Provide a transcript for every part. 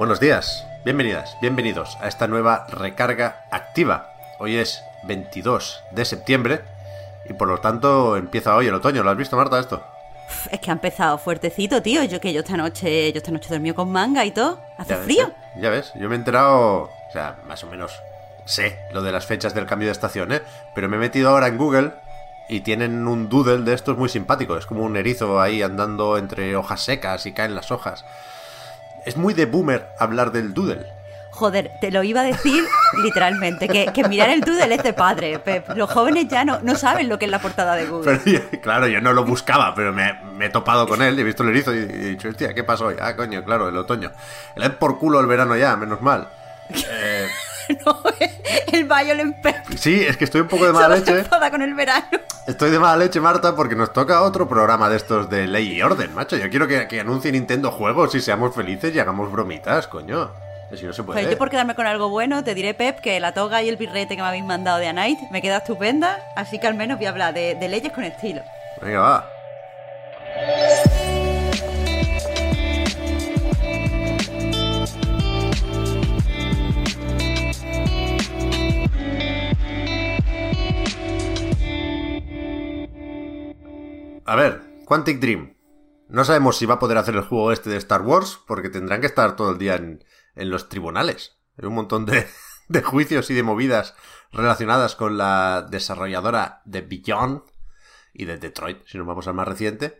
Buenos días, bienvenidas, bienvenidos a esta nueva recarga activa. Hoy es 22 de septiembre y por lo tanto empieza hoy el otoño. ¿Lo has visto, Marta, esto? Es que ha empezado fuertecito, tío. Yo que yo esta noche, yo esta noche dormí con manga y todo. Hace Ya ves, frío. ¿eh? Ya ves, yo me he enterado, o sea, más o menos sé lo de las fechas del cambio de estación, ¿eh? Pero me he metido ahora en Google y tienen un doodle de estos muy simpático. Es como un erizo ahí andando entre hojas secas y caen las hojas. Es muy de boomer hablar del doodle. Joder, te lo iba a decir literalmente, que, que mirar el doodle es de padre. Pep. Los jóvenes ya no, no saben lo que es la portada de Google. Pero yo- claro, yo no lo buscaba, pero me, me he topado con él y he visto el erizo y he dicho, hostia, ¿qué pasó hoy? Ah, coño, claro, el otoño. Le den por culo el verano ya, menos mal. Eh, No, el Violent Pep sí, es que estoy un poco de mala leche. enfada con el verano. Estoy de mala leche, Marta, porque nos toca otro programa de estos de ley y orden, macho. Yo quiero que, que anuncie Nintendo juegos y seamos felices y hagamos bromitas, coño. Si no se puede. Pues yo por quedarme con algo bueno, te diré, Pep, que la toga y el birrete que me habéis mandado de A Night me queda estupenda, así que al menos voy a hablar de, de leyes con estilo. Venga, va. A ver, Quantic Dream. No sabemos si va a poder hacer el juego este de Star Wars, porque tendrán que estar todo el día en, en los tribunales. Hay un montón de, de juicios y de movidas relacionadas con la desarrolladora de Beyond y de Detroit, si nos vamos al más reciente.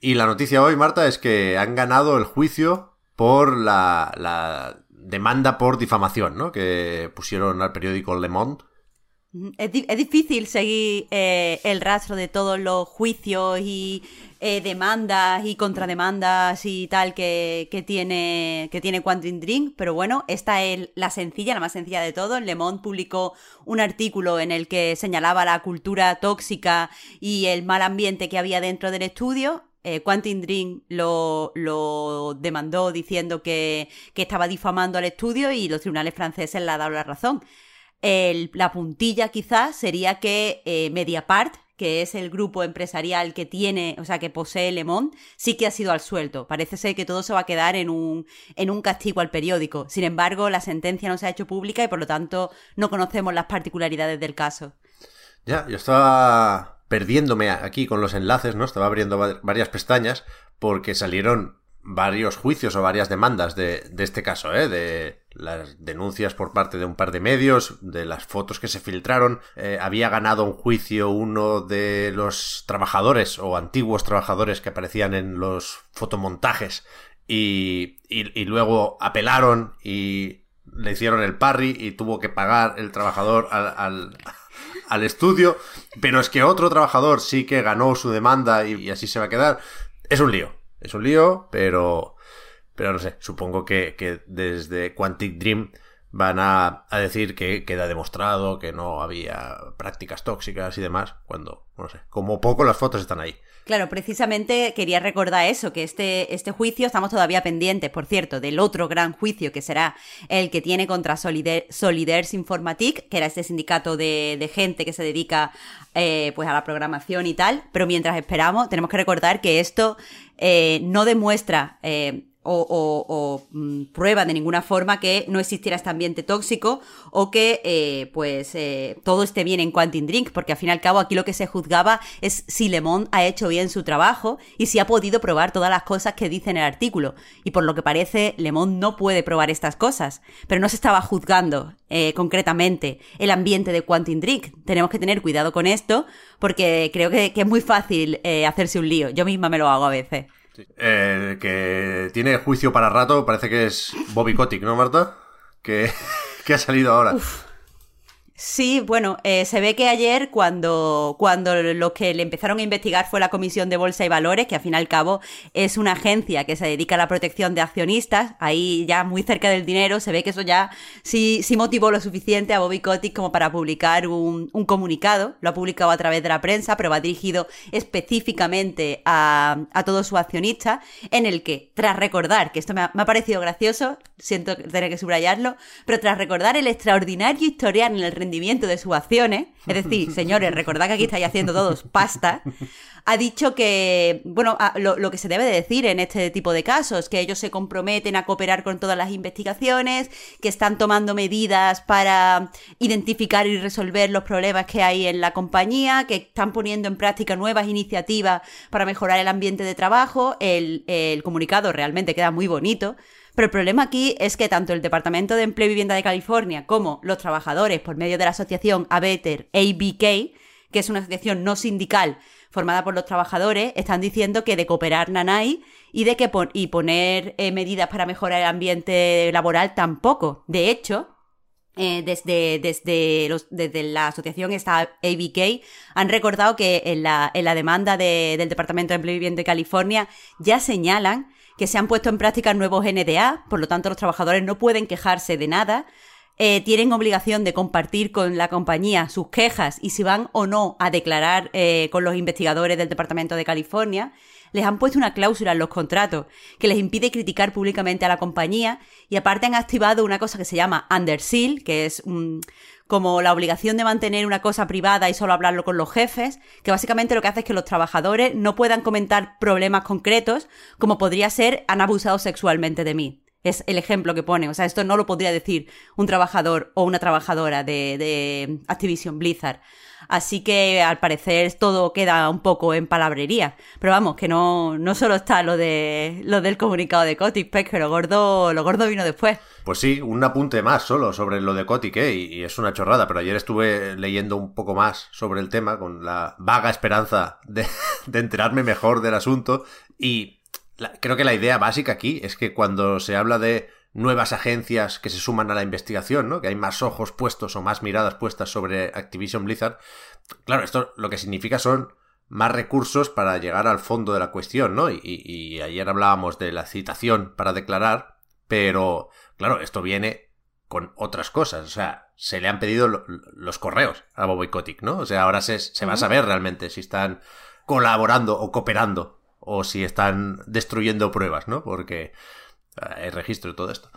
Y la noticia hoy, Marta, es que han ganado el juicio por la, la demanda por difamación, ¿no? Que pusieron al periódico Le Monde. Es, es difícil seguir eh, el rastro de todos los juicios y eh, demandas y contrademandas y tal que, que tiene que tiene Quantum Dream, pero bueno, esta es la sencilla, la más sencilla de todo. Le Monde publicó un artículo en el que señalaba la cultura tóxica y el mal ambiente que había dentro del estudio. Eh, Quantum Dream lo, lo demandó diciendo que, que estaba difamando al estudio y los tribunales franceses le han dado la razón. La puntilla quizás sería que eh, Mediapart, que es el grupo empresarial que tiene, o sea, que posee Le Monde, sí que ha sido al suelto. Parece ser que todo se va a quedar en un, en un castigo al periódico. Sin embargo, la sentencia no se ha hecho pública y por lo tanto no conocemos las particularidades del caso. Ya, yo estaba perdiéndome aquí con los enlaces, ¿no? Estaba abriendo va- varias pestañas porque salieron varios juicios o varias demandas de, de este caso, ¿eh? De las denuncias por parte de un par de medios, de las fotos que se filtraron. Eh, había ganado un juicio uno de los trabajadores o antiguos trabajadores que aparecían en los fotomontajes y, y, luego apelaron y le hicieron el parry y tuvo que pagar el trabajador al, al, al estudio, pero es que otro trabajador sí que ganó su demanda y así se va a quedar. Es un lío, es un lío, pero, pero no sé, supongo que, que desde Quantic Dream van a, a decir que queda demostrado que no había prácticas tóxicas y demás, cuando, no sé, como poco las fotos están ahí. Claro, precisamente quería recordar eso, que este, este juicio estamos todavía pendientes, por cierto, del otro gran juicio que será el que tiene contra Solidaire, Solidaires Informatique, que era este sindicato de, de gente que se dedica eh, pues a la programación y tal. Pero mientras esperamos, tenemos que recordar que esto eh, no demuestra eh, o, mm, prueba de ninguna forma que no existiera este ambiente tóxico o que eh, pues eh, todo esté bien en Quantum Drink, porque al fin y al cabo aquí lo que se juzgaba es si Le Monde ha hecho bien su trabajo y si ha podido probar todas las cosas que dice en el artículo. Y por lo que parece, Le Monde no puede probar estas cosas, pero no se estaba juzgando eh, concretamente el ambiente de Quantum Drink. Tenemos que tener cuidado con esto porque creo que, que es muy fácil eh, hacerse un lío. Yo misma me lo hago a veces. Eh, que tiene juicio para rato, parece que es Bobby Kotick, ¿no, Marta? Que, que ha salido ahora. Sí, bueno, eh, se ve que ayer cuando, cuando los que le empezaron a investigar fue la Comisión de Bolsa y Valores, que al fin y al cabo es una agencia que se dedica a la protección de accionistas, ahí ya muy cerca del dinero, se ve que eso ya sí, sí motivó lo suficiente a Bobby Kotick como para publicar un, un comunicado, lo ha publicado a través de la prensa, pero va dirigido específicamente a, a todos sus accionistas, en el que, tras recordar, que esto me ha, me ha parecido gracioso, siento tener que subrayarlo, pero tras recordar el extraordinario historial en el rendimiento de sus acciones, es decir, señores, recordad que aquí estáis haciendo todos pasta, ha dicho que, bueno, lo, lo, que se debe de decir en este tipo de casos, que ellos se comprometen a cooperar con todas las investigaciones, que están tomando medidas para identificar y resolver los problemas que hay en la compañía, que están poniendo en práctica nuevas iniciativas para mejorar el ambiente de trabajo. El, el comunicado realmente queda muy bonito. Pero el problema aquí es que tanto el Departamento de Empleo y Vivienda de California como los trabajadores, por medio de la asociación ABETER, ABK, que es una asociación no sindical formada por los trabajadores, están diciendo que de cooperar nanay y de que y poner eh, medidas para mejorar el ambiente laboral tampoco. De hecho, eh, desde, desde, la asociación esta ABK han recordado que en la, en la demanda de, del Departamento de Empleo y Vivienda de California ya señalan que se han puesto en práctica nuevos NDA, por lo tanto los trabajadores no pueden quejarse de nada, eh, tienen obligación de compartir con la compañía sus quejas y si van o no a declarar eh, con los investigadores del Departamento de California, les han puesto una cláusula en los contratos que les impide criticar públicamente a la compañía y aparte han activado una cosa que se llama under seal, que es como la obligación de mantener una cosa privada y solo hablarlo con los jefes, que básicamente lo que hace es que los trabajadores no puedan comentar problemas concretos, como podría ser han abusado sexualmente de mí. Es el ejemplo que pone. O sea, esto no lo podría decir un trabajador o una trabajadora de, de Activision Blizzard. Así que al parecer todo queda un poco en palabrería. Pero vamos, que no, no solo está lo de lo del comunicado de Kotick, pues que lo gordo, lo gordo vino después. Pues sí, un apunte más solo sobre lo de Kotick, ¿eh? y, y es una chorrada, pero ayer estuve leyendo un poco más sobre el tema con la vaga esperanza de, de enterarme mejor del asunto y la, creo que la idea básica aquí es que cuando se habla de nuevas agencias que se suman a la investigación, ¿no? Que hay más ojos puestos o más miradas puestas sobre Activision Blizzard. Claro, esto lo que significa son más recursos para llegar al fondo de la cuestión, ¿no? Y, y, ayer hablábamos de la citación para declarar, pero claro, esto viene con otras cosas. O sea, se le han pedido lo, los correos a Bobby Kotick, ¿no? O sea, ahora se, se va a saber realmente si están colaborando o cooperando o si están destruyendo pruebas, ¿no? Porque hay registro de todo esto.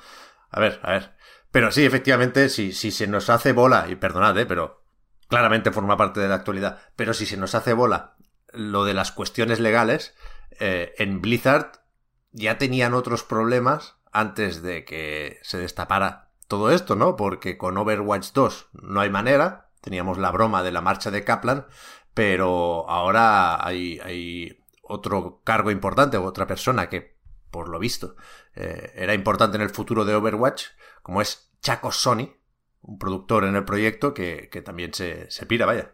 A ver, a ver. Pero sí, efectivamente, si, si se nos hace bola, y perdonad, ¿eh? pero claramente forma parte de la actualidad, pero si se nos hace bola lo de las cuestiones legales, eh, en Blizzard ya tenían otros problemas antes de que se destapara todo esto, ¿no? Porque con Overwatch 2 no hay manera, teníamos la broma de la marcha de Kaplan, pero ahora hay, hay otro cargo importante, otra persona que, por lo visto, eh, era importante en el futuro de Overwatch, como es Chaco Sony, un productor en el proyecto que, que también se, se, pira, vaya.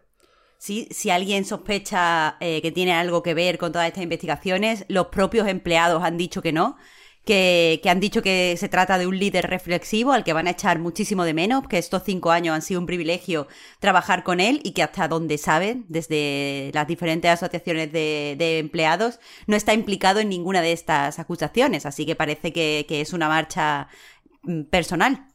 Sí, si alguien sospecha eh, que tiene algo que ver con todas estas investigaciones, los propios empleados han dicho que no, que, han dicho que se trata de un líder reflexivo al que van a echar muchísimo de menos, que estos cinco años han sido un privilegio trabajar con él y que hasta donde saben, desde las diferentes asociaciones de, de empleados, no está implicado en ninguna de estas acusaciones. Así que parece que, es una marcha mm, personal.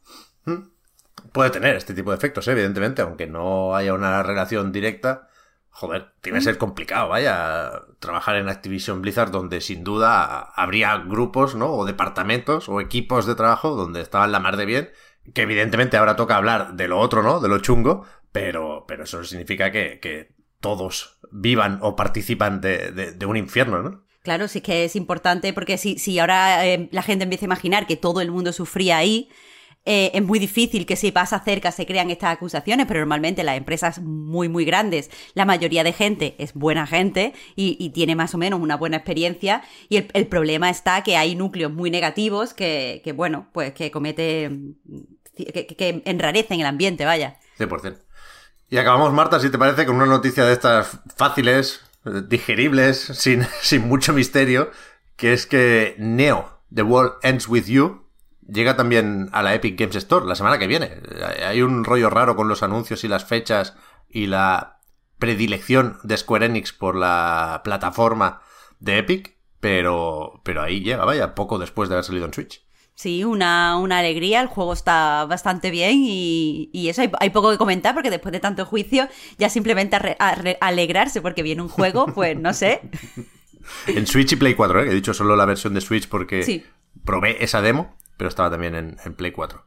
Puede tener este tipo de efectos, evidentemente, aunque no haya una relación directa joder, tiene que ser complicado, vaya, trabajar en Activision Blizzard donde sin duda habría grupos, ¿no? O departamentos o equipos de trabajo donde estaban la mar de bien, que evidentemente ahora toca hablar de lo otro, ¿no? De lo chungo, pero, pero eso significa que, que todos vivan o participan de, de, de un infierno, ¿no? Claro, sí que es importante porque si, si ahora eh, la gente empieza a imaginar que todo el mundo sufría ahí, eh, es muy difícil que si pasa cerca se crean estas acusaciones, pero normalmente las empresas muy, muy grandes, la mayoría de gente es buena gente y, tiene más o menos una buena experiencia. Y el, problema está que hay núcleos muy negativos que, bueno, pues que cometen, que, que, enrarecen el ambiente, vaya. 100%. Y acabamos, Marta, si te parece, con una noticia de estas fáciles, digeribles, sin, sin mucho misterio, que es que Neo, The World Ends With You, llega también a la Epic Games Store la semana que viene. Hay un rollo raro con los anuncios y las fechas y la predilección de Square Enix por la plataforma de Epic, pero, pero ahí llega, vaya, poco después de haber salido en Switch. Sí, una, una alegría, el juego está bastante bien y, y eso hay, poco que comentar porque después de tanto juicio ya simplemente alegrarse porque viene un juego, pues no sé. en Switch y Play 4, ¿eh? he dicho solo la versión de Switch porque probé esa demo, pero estaba también en, Play 4.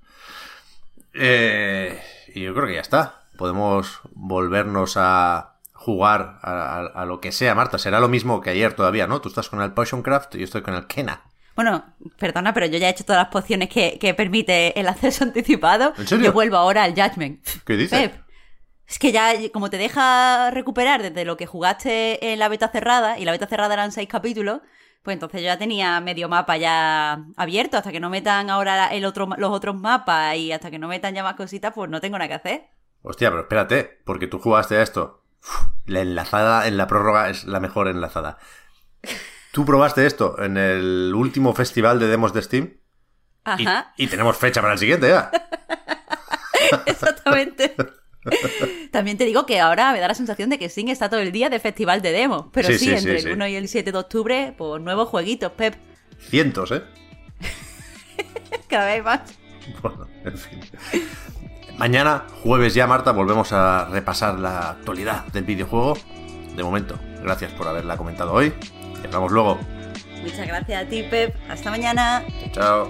Eh, y yo creo que ya está. Podemos volvernos a jugar a, a, lo que sea, Marta. Será lo mismo que ayer todavía, ¿no? Tú estás con el Potion Craft y yo estoy con el Kena. Bueno, perdona, pero yo ya he hecho todas las pociones que, permite el acceso anticipado. ¿En serio? Yo vuelvo ahora al Judgment. ¿Qué dices? es que ya, como te deja recuperar desde lo que jugaste en la beta cerrada, y la beta cerrada eran seis capítulos, pues entonces yo ya tenía medio mapa ya abierto. Hasta que no metan ahora el otro, los otros mapas y hasta que no metan ya más cositas, pues no tengo nada que hacer. Hostia, pero espérate, porque tú jugaste a esto. la enlazada en la prórroga es la mejor enlazada. Tú probaste esto en el último festival de demos de Steam. Ajá. Y, tenemos fecha para el siguiente ya. Exactamente. También te digo que ahora me da la sensación de que Steam está todo el día de festival de demos. Pero sí, entre el 1 y el 7 de octubre, pues nuevos jueguitos, Pep. Cientos, ¿eh? Cada vez más. Bueno, en fin. Mañana, jueves ya, Marta, volvemos a repasar la actualidad del videojuego. De momento, gracias por haberla comentado hoy hablamos luego. Muchas gracias a ti, Pep. Hasta mañana. Chao.